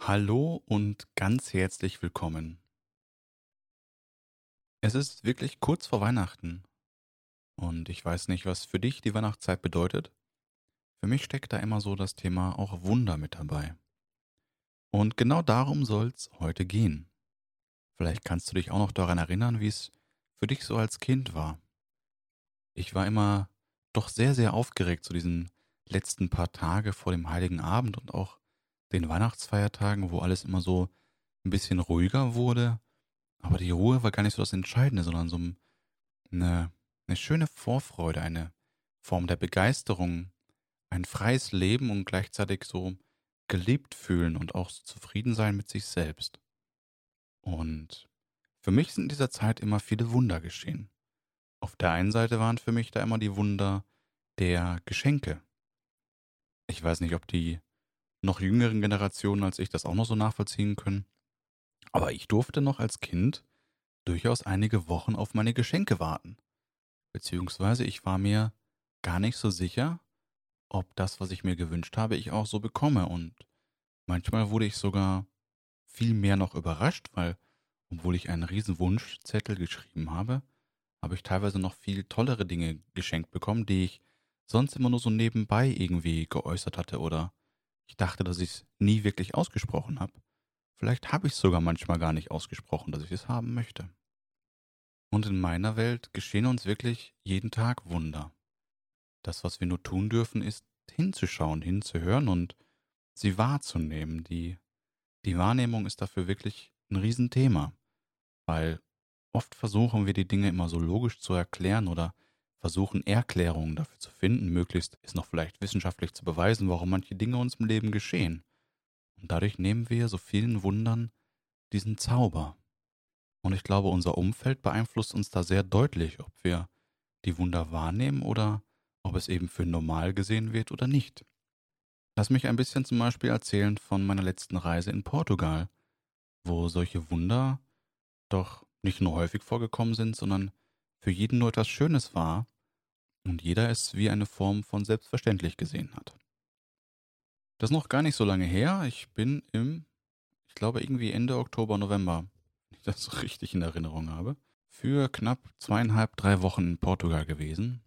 Hallo und ganz herzlich willkommen. Es ist wirklich kurz vor Weihnachten und ich weiß nicht, was für dich die Weihnachtszeit bedeutet. Für mich steckt da immer so das Thema auch Wunder mit dabei. Und genau darum soll es heute gehen. Vielleicht kannst du dich auch noch daran erinnern, wie es für dich so als Kind war. Ich war immer doch sehr, sehr aufgeregt zu diesen letzten paar Tage vor dem Heiligen Abend und auch den Weihnachtsfeiertagen, wo alles immer so ein bisschen ruhiger wurde. Aber die Ruhe war gar nicht so das Entscheidende, sondern so eine, eine schöne Vorfreude, eine Form der Begeisterung, ein freies Leben und gleichzeitig so geliebt fühlen und auch so zufrieden sein mit sich selbst. Und für mich sind in dieser Zeit immer viele Wunder geschehen. Auf der einen Seite waren für mich da immer die Wunder der Geschenke. Ich weiß nicht, ob die noch jüngeren Generationen als ich das auch noch so nachvollziehen können. Aber ich durfte noch als Kind durchaus einige Wochen auf meine Geschenke warten. Beziehungsweise ich war mir gar nicht so sicher, ob das, was ich mir gewünscht habe, ich auch so bekomme. Und manchmal wurde ich sogar viel mehr noch überrascht, weil, obwohl ich einen riesen Wunschzettel geschrieben habe, habe ich teilweise noch viel tollere Dinge geschenkt bekommen, die ich sonst immer nur so nebenbei irgendwie geäußert hatte oder ich dachte, dass ich es nie wirklich ausgesprochen habe. Vielleicht habe ich es sogar manchmal gar nicht ausgesprochen, dass ich es haben möchte. Und in meiner Welt geschehen uns wirklich jeden Tag Wunder. Das, was wir nur tun dürfen, ist hinzuschauen, hinzuhören und sie wahrzunehmen. Die, die Wahrnehmung ist dafür wirklich ein Riesenthema, weil oft versuchen wir die Dinge immer so logisch zu erklären oder versuchen Erklärungen dafür zu finden, möglichst es noch vielleicht wissenschaftlich zu beweisen, warum manche Dinge uns im Leben geschehen. Und dadurch nehmen wir so vielen Wundern diesen Zauber. Und ich glaube, unser Umfeld beeinflusst uns da sehr deutlich, ob wir die Wunder wahrnehmen oder ob es eben für normal gesehen wird oder nicht. Lass mich ein bisschen zum Beispiel erzählen von meiner letzten Reise in Portugal, wo solche Wunder doch nicht nur häufig vorgekommen sind, sondern für jeden nur etwas Schönes war und jeder es wie eine Form von selbstverständlich gesehen hat. Das ist noch gar nicht so lange her. Ich bin im, ich glaube irgendwie Ende Oktober, November, wenn ich das richtig in Erinnerung habe, für knapp zweieinhalb, drei Wochen in Portugal gewesen.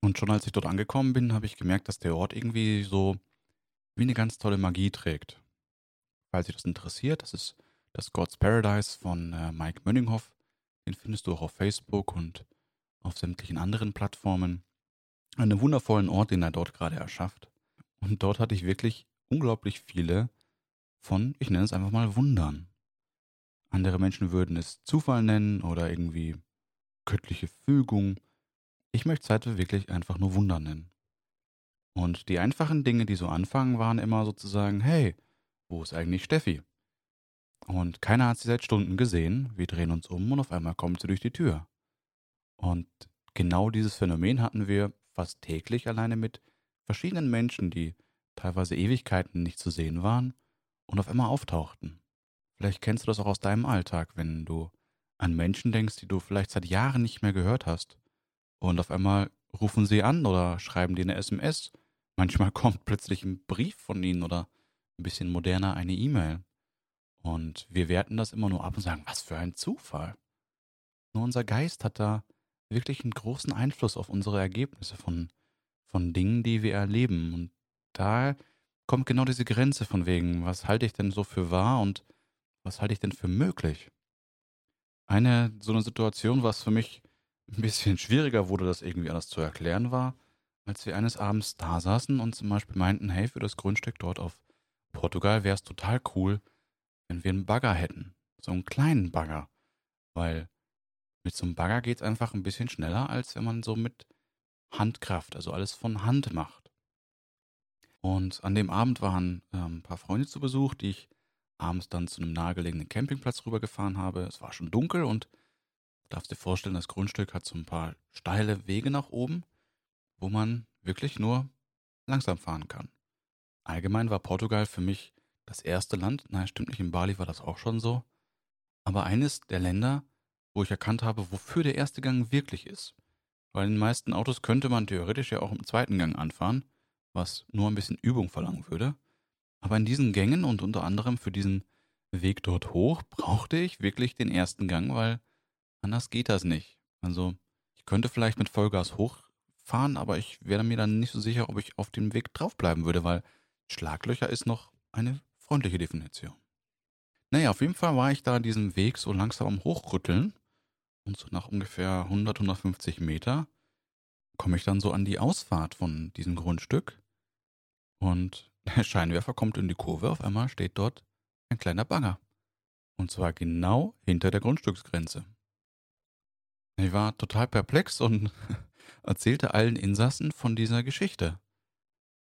Und schon als ich dort angekommen bin, habe ich gemerkt, dass der Ort irgendwie so wie eine ganz tolle Magie trägt. Falls sich das interessiert, das ist das God's Paradise von äh, Mike Mönninghoff. Den findest du auch auf Facebook und auf sämtlichen anderen Plattformen. Einen wundervollen Ort, den er dort gerade erschafft. Und dort hatte ich wirklich unglaublich viele von, ich nenne es einfach mal Wundern. Andere Menschen würden es Zufall nennen oder irgendwie göttliche Fügung. Ich möchte es halt wirklich einfach nur Wunder nennen. Und die einfachen Dinge, die so anfangen, waren immer sozusagen, hey, wo ist eigentlich Steffi? Und keiner hat sie seit Stunden gesehen. Wir drehen uns um und auf einmal kommt sie durch die Tür. Und genau dieses Phänomen hatten wir fast täglich alleine mit verschiedenen Menschen, die teilweise Ewigkeiten nicht zu sehen waren und auf einmal auftauchten. Vielleicht kennst du das auch aus deinem Alltag, wenn du an Menschen denkst, die du vielleicht seit Jahren nicht mehr gehört hast. Und auf einmal rufen sie an oder schreiben dir eine SMS. Manchmal kommt plötzlich ein Brief von ihnen oder ein bisschen moderner eine E-Mail. Und wir werten das immer nur ab und sagen, was für ein Zufall. Nur unser Geist hat da wirklich einen großen Einfluss auf unsere Ergebnisse von, von Dingen, die wir erleben. Und da kommt genau diese Grenze von wegen, was halte ich denn so für wahr und was halte ich denn für möglich? Eine so eine Situation, was für mich ein bisschen schwieriger wurde, das irgendwie anders zu erklären war, als wir eines Abends da saßen und zum Beispiel meinten, hey, für das Grundstück dort auf Portugal wäre es total cool, wenn wir einen Bagger hätten. So einen kleinen Bagger. Weil mit so einem Bagger geht es einfach ein bisschen schneller, als wenn man so mit Handkraft, also alles von Hand macht. Und an dem Abend waren ähm, ein paar Freunde zu Besuch, die ich abends dann zu einem nahegelegenen Campingplatz rübergefahren habe. Es war schon dunkel und darfst dir vorstellen, das Grundstück hat so ein paar steile Wege nach oben, wo man wirklich nur langsam fahren kann. Allgemein war Portugal für mich das erste Land, nein, stimmt nicht, in Bali war das auch schon so, aber eines der Länder, wo ich erkannt habe, wofür der erste Gang wirklich ist. Weil in den meisten Autos könnte man theoretisch ja auch im zweiten Gang anfahren, was nur ein bisschen Übung verlangen würde. Aber in diesen Gängen und unter anderem für diesen Weg dort hoch brauchte ich wirklich den ersten Gang, weil anders geht das nicht. Also ich könnte vielleicht mit Vollgas hochfahren, aber ich wäre mir dann nicht so sicher, ob ich auf dem Weg draufbleiben würde, weil Schlaglöcher ist noch eine freundliche Definition. Naja, auf jeden Fall war ich da diesen Weg so langsam am Hochrütteln und so nach ungefähr 100, 150 Meter komme ich dann so an die Ausfahrt von diesem Grundstück und der Scheinwerfer kommt in die Kurve, auf einmal steht dort ein kleiner Bagger. Und zwar genau hinter der Grundstücksgrenze. Ich war total perplex und erzählte allen Insassen von dieser Geschichte.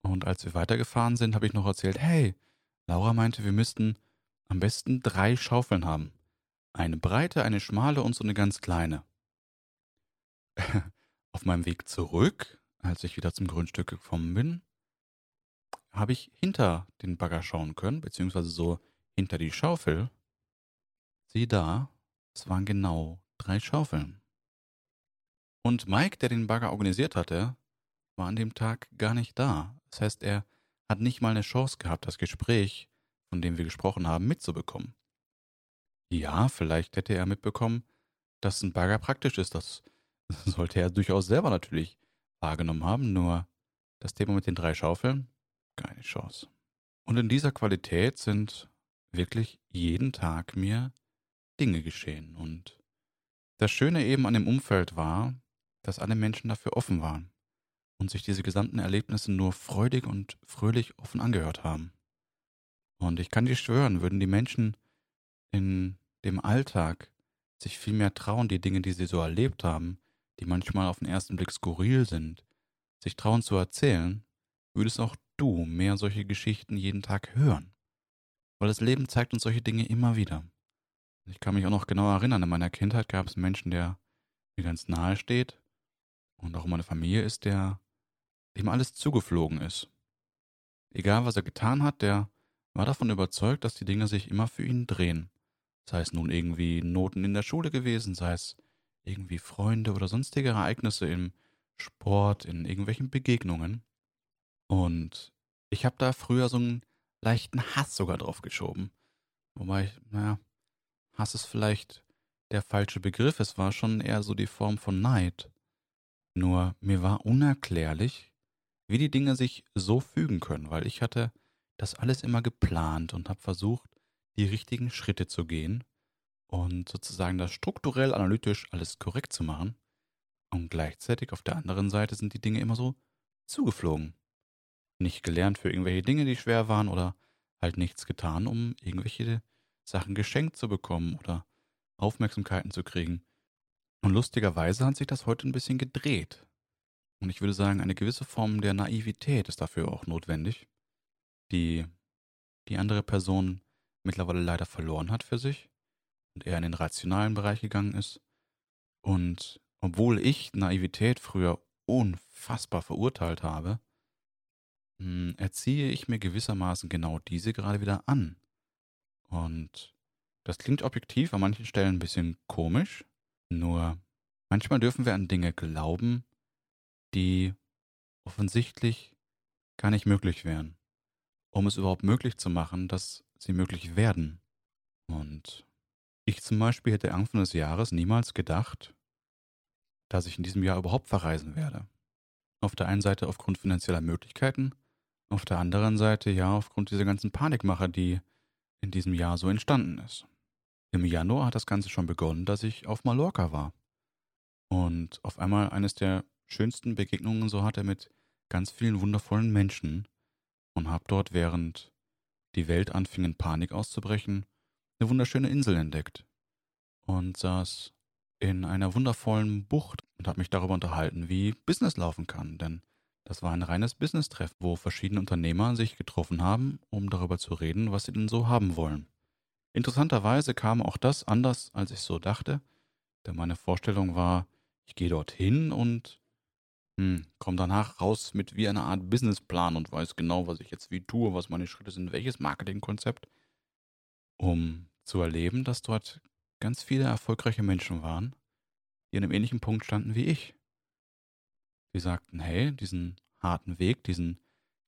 Und als wir weitergefahren sind, habe ich noch erzählt, hey, Laura meinte, wir müssten am besten drei Schaufeln haben. Eine breite, eine schmale und so eine ganz kleine. Auf meinem Weg zurück, als ich wieder zum Grundstück gekommen bin, habe ich hinter den Bagger schauen können, beziehungsweise so hinter die Schaufel. Sieh da, es waren genau drei Schaufeln. Und Mike, der den Bagger organisiert hatte, war an dem Tag gar nicht da. Das heißt, er hat nicht mal eine Chance gehabt, das Gespräch, von dem wir gesprochen haben, mitzubekommen. Ja, vielleicht hätte er mitbekommen, dass ein Bagger praktisch ist. Das sollte er durchaus selber natürlich wahrgenommen haben, nur das Thema mit den drei Schaufeln, keine Chance. Und in dieser Qualität sind wirklich jeden Tag mir Dinge geschehen. Und das Schöne eben an dem Umfeld war, dass alle Menschen dafür offen waren und sich diese gesamten Erlebnisse nur freudig und fröhlich offen angehört haben. Und ich kann dir schwören, würden die Menschen in dem Alltag sich viel mehr trauen, die Dinge, die sie so erlebt haben, die manchmal auf den ersten Blick skurril sind, sich trauen zu erzählen, würdest auch du mehr solche Geschichten jeden Tag hören. Weil das Leben zeigt uns solche Dinge immer wieder. Ich kann mich auch noch genau erinnern, in meiner Kindheit gab es Menschen, der mir ganz nahe steht und auch meine Familie ist, der dem alles zugeflogen ist. Egal was er getan hat, der war davon überzeugt, dass die Dinge sich immer für ihn drehen. Sei es nun irgendwie Noten in der Schule gewesen, sei es irgendwie Freunde oder sonstige Ereignisse im Sport, in irgendwelchen Begegnungen. Und ich habe da früher so einen leichten Hass sogar drauf geschoben. Wobei, naja, Hass ist vielleicht der falsche Begriff. Es war schon eher so die Form von Neid. Nur mir war unerklärlich, wie die Dinge sich so fügen können, weil ich hatte das alles immer geplant und habe versucht, die richtigen Schritte zu gehen und sozusagen das strukturell analytisch alles korrekt zu machen. Und gleichzeitig auf der anderen Seite sind die Dinge immer so zugeflogen. Nicht gelernt für irgendwelche Dinge, die schwer waren oder halt nichts getan, um irgendwelche Sachen geschenkt zu bekommen oder Aufmerksamkeiten zu kriegen. Und lustigerweise hat sich das heute ein bisschen gedreht. Und ich würde sagen, eine gewisse Form der Naivität ist dafür auch notwendig, die die andere Person mittlerweile leider verloren hat für sich und eher in den rationalen Bereich gegangen ist. Und obwohl ich Naivität früher unfassbar verurteilt habe, hm, erziehe ich mir gewissermaßen genau diese gerade wieder an. Und das klingt objektiv an manchen Stellen ein bisschen komisch, nur manchmal dürfen wir an Dinge glauben, die offensichtlich gar nicht möglich wären, um es überhaupt möglich zu machen, dass sie möglich werden. Und ich zum Beispiel hätte Anfang des Jahres niemals gedacht, dass ich in diesem Jahr überhaupt verreisen werde. Auf der einen Seite aufgrund finanzieller Möglichkeiten, auf der anderen Seite ja aufgrund dieser ganzen Panikmache, die in diesem Jahr so entstanden ist. Im Januar hat das Ganze schon begonnen, dass ich auf Mallorca war. Und auf einmal eines der schönsten Begegnungen so hatte mit ganz vielen wundervollen Menschen und habe dort, während die Welt anfing in Panik auszubrechen, eine wunderschöne Insel entdeckt und saß in einer wundervollen Bucht und habe mich darüber unterhalten, wie Business laufen kann, denn das war ein reines Business-Treff, wo verschiedene Unternehmer sich getroffen haben, um darüber zu reden, was sie denn so haben wollen. Interessanterweise kam auch das anders, als ich so dachte, denn meine Vorstellung war, ich gehe dorthin und hm, komme danach raus mit wie einer Art Businessplan und weiß genau, was ich jetzt wie tue, was meine Schritte sind, welches Marketingkonzept, um zu erleben, dass dort ganz viele erfolgreiche Menschen waren, die an einem ähnlichen Punkt standen wie ich. Die sagten, hey, diesen harten Weg, diesen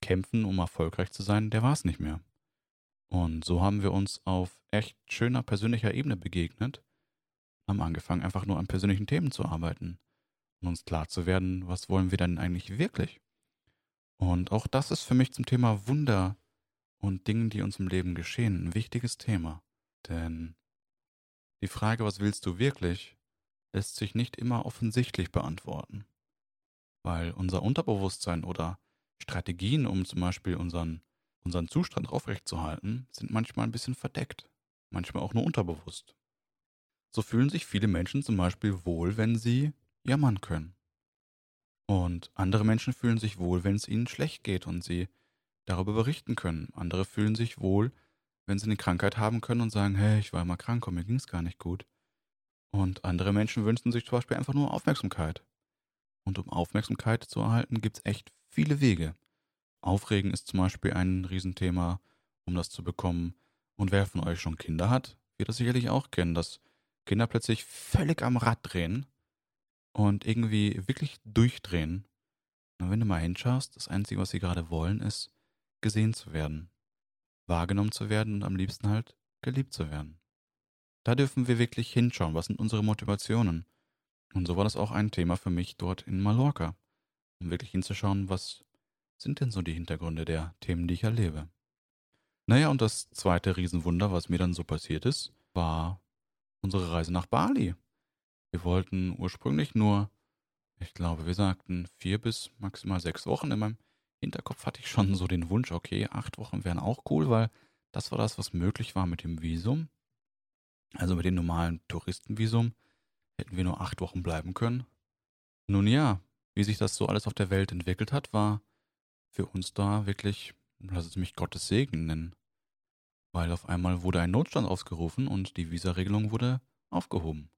kämpfen, um erfolgreich zu sein, der war es nicht mehr. Und so haben wir uns auf echt schöner persönlicher Ebene begegnet, haben angefangen, einfach nur an persönlichen Themen zu arbeiten und uns klar zu werden, was wollen wir denn eigentlich wirklich? Und auch das ist für mich zum Thema Wunder und Dingen, die uns im Leben geschehen, ein wichtiges Thema. Denn die Frage, was willst du wirklich, lässt sich nicht immer offensichtlich beantworten. Weil unser Unterbewusstsein oder Strategien, um zum Beispiel unseren, unseren Zustand aufrechtzuerhalten, sind manchmal ein bisschen verdeckt, manchmal auch nur unterbewusst. So fühlen sich viele Menschen zum Beispiel wohl, wenn sie jammern können. Und andere Menschen fühlen sich wohl, wenn es ihnen schlecht geht und sie darüber berichten können. Andere fühlen sich wohl, wenn sie eine Krankheit haben können und sagen, hey, ich war immer krank und mir ging es gar nicht gut. Und andere Menschen wünschen sich zum Beispiel einfach nur Aufmerksamkeit. Und um Aufmerksamkeit zu erhalten, gibt es echt viele Wege. Aufregen ist zum Beispiel ein Riesenthema, um das zu bekommen. Und wer von euch schon Kinder hat, wird das sicherlich auch kennen, dass Kinder plötzlich völlig am Rad drehen und irgendwie wirklich durchdrehen. Und wenn du mal hinschaust, das Einzige, was sie gerade wollen, ist, gesehen zu werden, wahrgenommen zu werden und am liebsten halt geliebt zu werden. Da dürfen wir wirklich hinschauen, was sind unsere Motivationen. Und so war das auch ein Thema für mich dort in Mallorca, um wirklich hinzuschauen, was sind denn so die Hintergründe der Themen, die ich erlebe. Naja, und das zweite Riesenwunder, was mir dann so passiert ist, war unsere Reise nach Bali. Wir wollten ursprünglich nur, ich glaube, wir sagten vier bis maximal sechs Wochen. In meinem Hinterkopf hatte ich schon so den Wunsch, okay, acht Wochen wären auch cool, weil das war das, was möglich war mit dem Visum. Also mit dem normalen Touristenvisum hätten wir nur acht Wochen bleiben können. Nun ja, wie sich das so alles auf der Welt entwickelt hat, war für uns da wirklich, lass es mich Gottes Segen nennen. Weil auf einmal wurde ein Notstand ausgerufen und die Visaregelung wurde aufgehoben.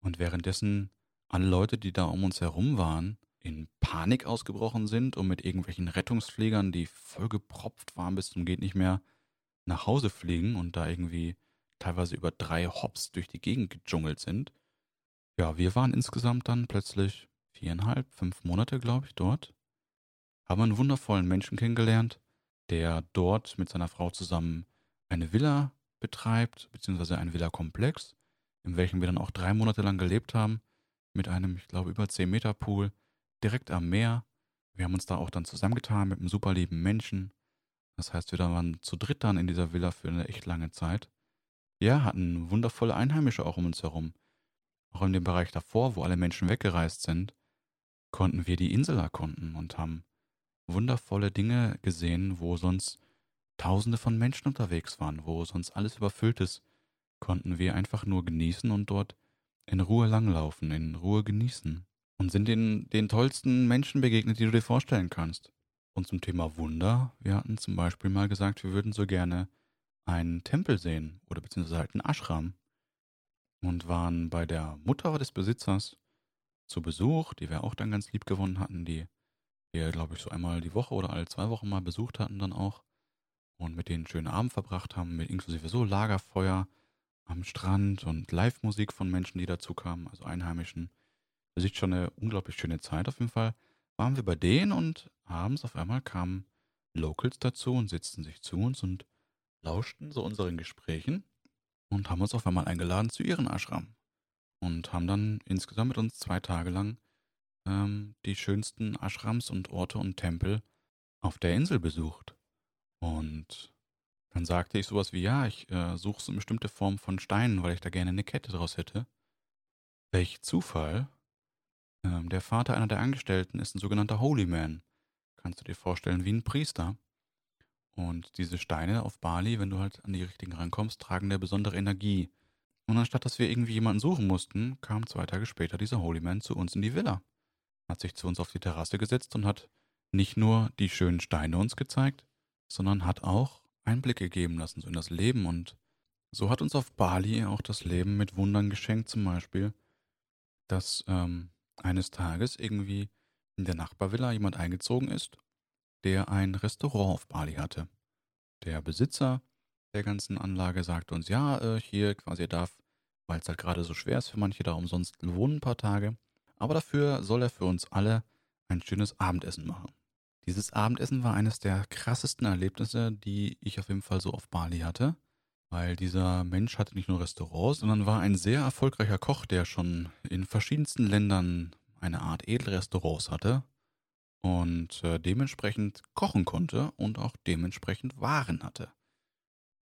Und währenddessen alle Leute, die da um uns herum waren, in Panik ausgebrochen sind und mit irgendwelchen Rettungsfliegern, die vollgepropft waren bis zum geht nicht mehr, nach Hause fliegen und da irgendwie teilweise über drei Hops durch die Gegend gedschungelt sind. Ja, wir waren insgesamt dann plötzlich viereinhalb, fünf Monate, glaube ich, dort. Haben einen wundervollen Menschen kennengelernt, der dort mit seiner Frau zusammen eine Villa betreibt, beziehungsweise einen Villa-Komplex in welchem wir dann auch drei Monate lang gelebt haben, mit einem, ich glaube, über 10 Meter Pool, direkt am Meer. Wir haben uns da auch dann zusammengetan mit einem super lieben Menschen. Das heißt, wir waren zu dritt dann in dieser Villa für eine echt lange Zeit. Ja, hatten wundervolle Einheimische auch um uns herum. Auch in dem Bereich davor, wo alle Menschen weggereist sind, konnten wir die Insel erkunden und haben wundervolle Dinge gesehen, wo sonst Tausende von Menschen unterwegs waren, wo sonst alles überfüllt ist konnten wir einfach nur genießen und dort in Ruhe langlaufen, in Ruhe genießen. Und sind den, den tollsten Menschen begegnet, die du dir vorstellen kannst. Und zum Thema Wunder, wir hatten zum Beispiel mal gesagt, wir würden so gerne einen Tempel sehen oder beziehungsweise halt einen Ashram. Und waren bei der Mutter des Besitzers zu Besuch, die wir auch dann ganz lieb gewonnen hatten, die wir, glaube ich, so einmal die Woche oder alle zwei Wochen mal besucht hatten dann auch. Und mit denen einen schönen Abend verbracht haben, mit inklusive so Lagerfeuer, am Strand und Live-Musik von Menschen, die dazu kamen, also Einheimischen. Das ist schon eine unglaublich schöne Zeit. Auf jeden Fall waren wir bei denen und abends auf einmal kamen Locals dazu und setzten sich zu uns und lauschten so unseren Gesprächen und haben uns auf einmal eingeladen zu ihren Ashram und haben dann insgesamt mit uns zwei Tage lang ähm, die schönsten Ashrams und Orte und Tempel auf der Insel besucht. Und dann sagte ich sowas wie, ja, ich äh, suche so eine bestimmte Form von Steinen, weil ich da gerne eine Kette draus hätte. Welch Zufall. Ähm, der Vater einer der Angestellten ist ein sogenannter Holy Man. Kannst du dir vorstellen, wie ein Priester. Und diese Steine auf Bali, wenn du halt an die richtigen rankommst, tragen eine besondere Energie. Und anstatt dass wir irgendwie jemanden suchen mussten, kam zwei Tage später dieser Holy Man zu uns in die Villa. Hat sich zu uns auf die Terrasse gesetzt und hat nicht nur die schönen Steine uns gezeigt, sondern hat auch Einblicke geben lassen, so in das Leben. Und so hat uns auf Bali auch das Leben mit Wundern geschenkt, zum Beispiel, dass ähm, eines Tages irgendwie in der Nachbarvilla jemand eingezogen ist, der ein Restaurant auf Bali hatte. Der Besitzer der ganzen Anlage sagte uns, ja, äh, hier quasi darf, weil es halt gerade so schwer ist für manche da umsonst wohnen ein paar Tage, aber dafür soll er für uns alle ein schönes Abendessen machen. Dieses Abendessen war eines der krassesten Erlebnisse, die ich auf jeden Fall so auf Bali hatte, weil dieser Mensch hatte nicht nur Restaurants, sondern war ein sehr erfolgreicher Koch, der schon in verschiedensten Ländern eine Art Edelrestaurants hatte und äh, dementsprechend kochen konnte und auch dementsprechend Waren hatte.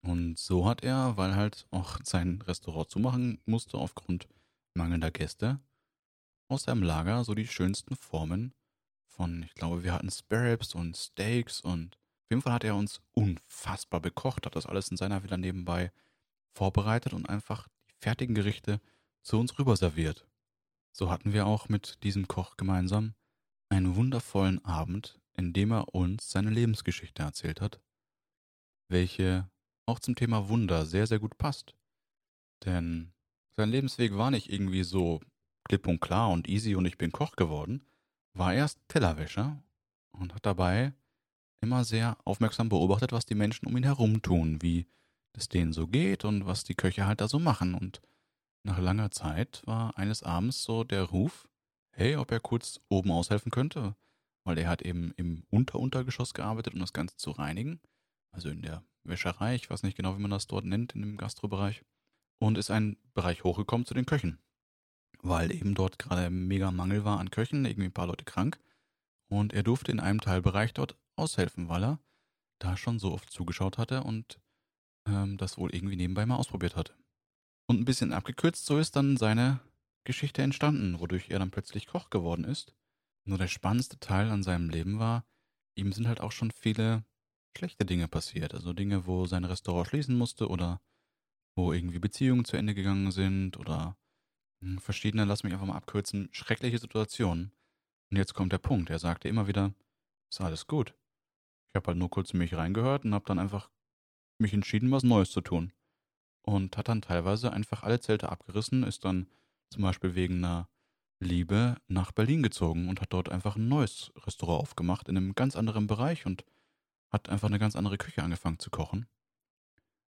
Und so hat er, weil halt auch sein Restaurant zumachen musste aufgrund mangelnder Gäste, aus seinem Lager so die schönsten Formen von, ich glaube, wir hatten Sparrows und Steaks und auf jeden Fall hat er uns unfassbar bekocht, hat das alles in seiner Villa nebenbei vorbereitet und einfach die fertigen Gerichte zu uns rüber serviert. So hatten wir auch mit diesem Koch gemeinsam einen wundervollen Abend, in dem er uns seine Lebensgeschichte erzählt hat, welche auch zum Thema Wunder sehr, sehr gut passt. Denn sein Lebensweg war nicht irgendwie so klipp und klar und easy und ich bin Koch geworden, war erst Tellerwäscher und hat dabei immer sehr aufmerksam beobachtet, was die Menschen um ihn herum tun, wie es denen so geht und was die Köche halt da so machen. Und nach langer Zeit war eines Abends so der Ruf, hey, ob er kurz oben aushelfen könnte, weil er hat eben im Unteruntergeschoss gearbeitet, um das Ganze zu reinigen, also in der Wäscherei, ich weiß nicht genau, wie man das dort nennt, in dem Gastrobereich, und ist ein Bereich hochgekommen zu den Köchen weil eben dort gerade mega Mangel war an Köchen, irgendwie ein paar Leute krank. Und er durfte in einem Teilbereich dort aushelfen, weil er da schon so oft zugeschaut hatte und ähm, das wohl irgendwie nebenbei mal ausprobiert hatte. Und ein bisschen abgekürzt, so ist dann seine Geschichte entstanden, wodurch er dann plötzlich Koch geworden ist. Nur der spannendste Teil an seinem Leben war, ihm sind halt auch schon viele schlechte Dinge passiert. Also Dinge, wo sein Restaurant schließen musste oder wo irgendwie Beziehungen zu Ende gegangen sind oder hm, verschiedene, lass mich einfach mal abkürzen, schreckliche Situationen. Und jetzt kommt der Punkt. Er sagte immer wieder, ist alles gut. Ich habe halt nur kurz in mich reingehört und habe dann einfach mich entschieden, was Neues zu tun. Und hat dann teilweise einfach alle Zelte abgerissen, ist dann zum Beispiel wegen einer Liebe nach Berlin gezogen und hat dort einfach ein neues Restaurant aufgemacht in einem ganz anderen Bereich und hat einfach eine ganz andere Küche angefangen zu kochen.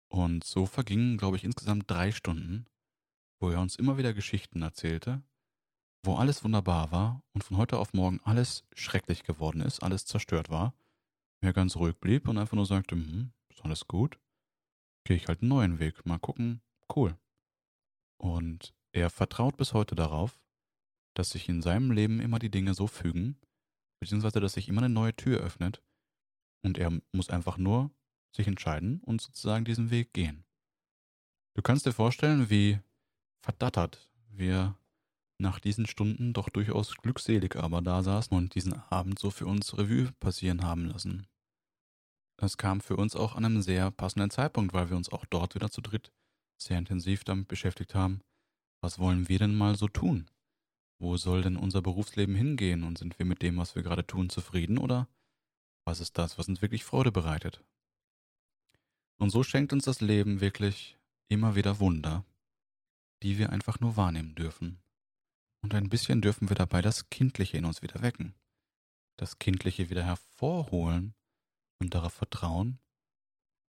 Und so vergingen, glaube ich, insgesamt drei Stunden, wo er uns immer wieder Geschichten erzählte, wo alles wunderbar war und von heute auf morgen alles schrecklich geworden ist, alles zerstört war, er ganz ruhig blieb und einfach nur sagte, hm, ist alles gut? Gehe ich halt einen neuen Weg, mal gucken, cool. Und er vertraut bis heute darauf, dass sich in seinem Leben immer die Dinge so fügen, beziehungsweise dass sich immer eine neue Tür öffnet und er muss einfach nur sich entscheiden und sozusagen diesen Weg gehen. Du kannst dir vorstellen, wie verdattert wir nach diesen Stunden doch durchaus glückselig aber da saßen und diesen Abend so für uns Revue passieren haben lassen. Es kam für uns auch an einem sehr passenden Zeitpunkt, weil wir uns auch dort wieder zu dritt sehr intensiv damit beschäftigt haben, was wollen wir denn mal so tun? Wo soll denn unser Berufsleben hingehen und sind wir mit dem, was wir gerade tun, zufrieden oder was ist das, was uns wirklich Freude bereitet? Und so schenkt uns das Leben wirklich immer wieder Wunder die wir einfach nur wahrnehmen dürfen. Und ein bisschen dürfen wir dabei das Kindliche in uns wieder wecken, das Kindliche wieder hervorholen und darauf vertrauen,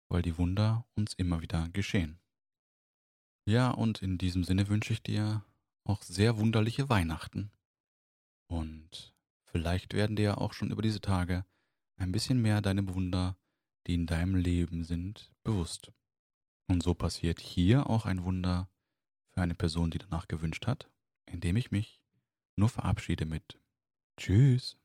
weil die Wunder uns immer wieder geschehen. Ja, und in diesem Sinne wünsche ich dir auch sehr wunderliche Weihnachten. Und vielleicht werden dir ja auch schon über diese Tage ein bisschen mehr deine Wunder, die in deinem Leben sind, bewusst. Und so passiert hier auch ein Wunder für eine Person, die danach gewünscht hat, indem ich mich nur verabschiede mit Tschüss.